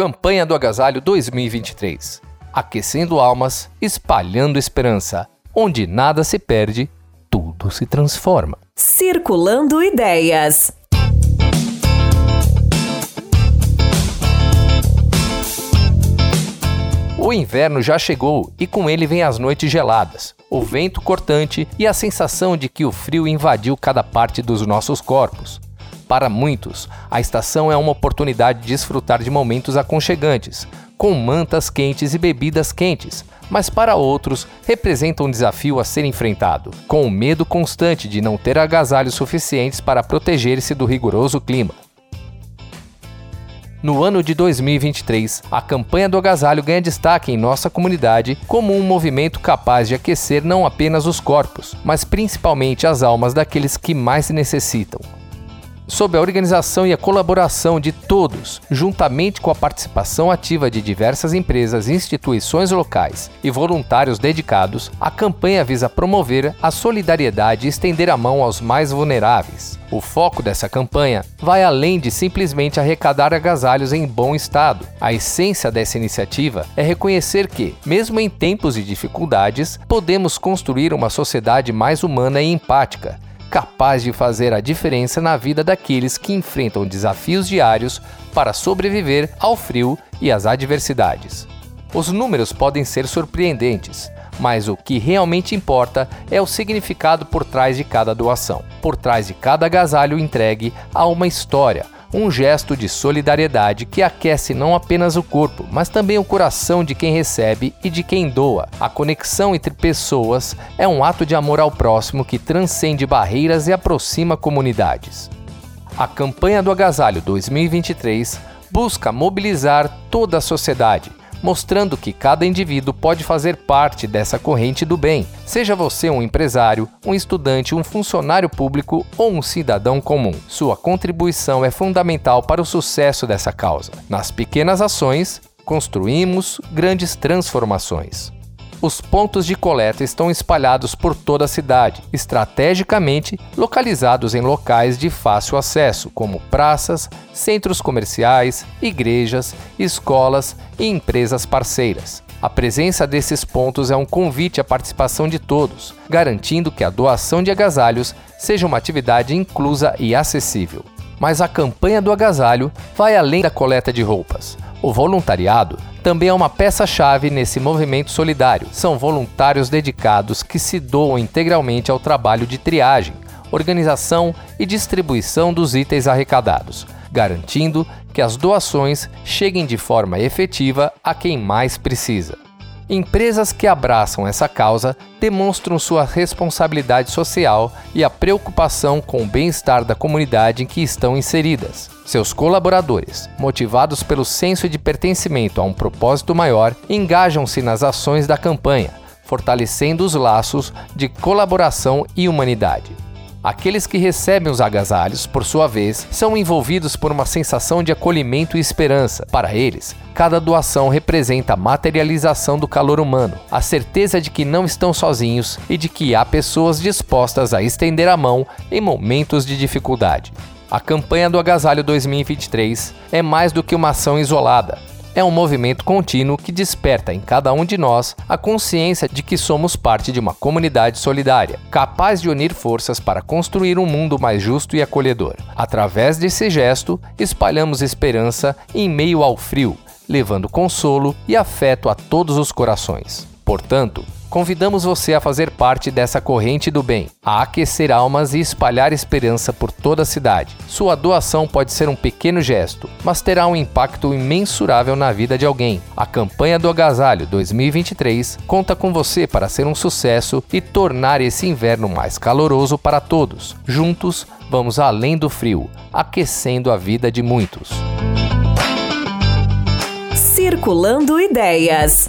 Campanha do Agasalho 2023. Aquecendo almas, espalhando esperança. Onde nada se perde, tudo se transforma. Circulando Ideias. O inverno já chegou e com ele vem as noites geladas, o vento cortante e a sensação de que o frio invadiu cada parte dos nossos corpos. Para muitos, a estação é uma oportunidade de desfrutar de momentos aconchegantes, com mantas quentes e bebidas quentes, mas para outros representa um desafio a ser enfrentado, com o medo constante de não ter agasalhos suficientes para proteger-se do rigoroso clima. No ano de 2023, a campanha do agasalho ganha destaque em nossa comunidade como um movimento capaz de aquecer não apenas os corpos, mas principalmente as almas daqueles que mais necessitam sob a organização e a colaboração de todos, juntamente com a participação ativa de diversas empresas, instituições locais e voluntários dedicados, a campanha visa promover a solidariedade e estender a mão aos mais vulneráveis. O foco dessa campanha vai além de simplesmente arrecadar agasalhos em bom estado. A essência dessa iniciativa é reconhecer que, mesmo em tempos de dificuldades, podemos construir uma sociedade mais humana e empática capaz de fazer a diferença na vida daqueles que enfrentam desafios diários para sobreviver ao frio e às adversidades. Os números podem ser surpreendentes, mas o que realmente importa é o significado por trás de cada doação. Por trás de cada agasalho entregue há uma história, um gesto de solidariedade que aquece não apenas o corpo, mas também o coração de quem recebe e de quem doa. A conexão entre pessoas é um ato de amor ao próximo que transcende barreiras e aproxima comunidades. A campanha do Agasalho 2023 busca mobilizar toda a sociedade mostrando que cada indivíduo pode fazer parte dessa corrente do bem, seja você um empresário, um estudante, um funcionário público ou um cidadão comum. Sua contribuição é fundamental para o sucesso dessa causa. Nas pequenas ações, construímos grandes transformações. Os pontos de coleta estão espalhados por toda a cidade, estrategicamente localizados em locais de fácil acesso, como praças, centros comerciais, igrejas, escolas e empresas parceiras. A presença desses pontos é um convite à participação de todos, garantindo que a doação de agasalhos seja uma atividade inclusa e acessível. Mas a campanha do agasalho vai além da coleta de roupas. O voluntariado também é uma peça-chave nesse movimento solidário. São voluntários dedicados que se doam integralmente ao trabalho de triagem, organização e distribuição dos itens arrecadados, garantindo que as doações cheguem de forma efetiva a quem mais precisa. Empresas que abraçam essa causa demonstram sua responsabilidade social e a preocupação com o bem-estar da comunidade em que estão inseridas. Seus colaboradores, motivados pelo senso de pertencimento a um propósito maior, engajam-se nas ações da campanha, fortalecendo os laços de colaboração e humanidade. Aqueles que recebem os agasalhos, por sua vez, são envolvidos por uma sensação de acolhimento e esperança. Para eles, cada doação representa a materialização do calor humano, a certeza de que não estão sozinhos e de que há pessoas dispostas a estender a mão em momentos de dificuldade. A campanha do Agasalho 2023 é mais do que uma ação isolada é um movimento contínuo que desperta em cada um de nós a consciência de que somos parte de uma comunidade solidária, capaz de unir forças para construir um mundo mais justo e acolhedor. Através desse gesto, espalhamos esperança em meio ao frio, levando consolo e afeto a todos os corações. Portanto, convidamos você a fazer parte dessa corrente do bem, a aquecer almas e espalhar esperança por toda a cidade. Sua doação pode ser um pequeno gesto, mas terá um impacto imensurável na vida de alguém. A campanha do Agasalho 2023 conta com você para ser um sucesso e tornar esse inverno mais caloroso para todos. Juntos, vamos além do frio, aquecendo a vida de muitos. Circulando Ideias.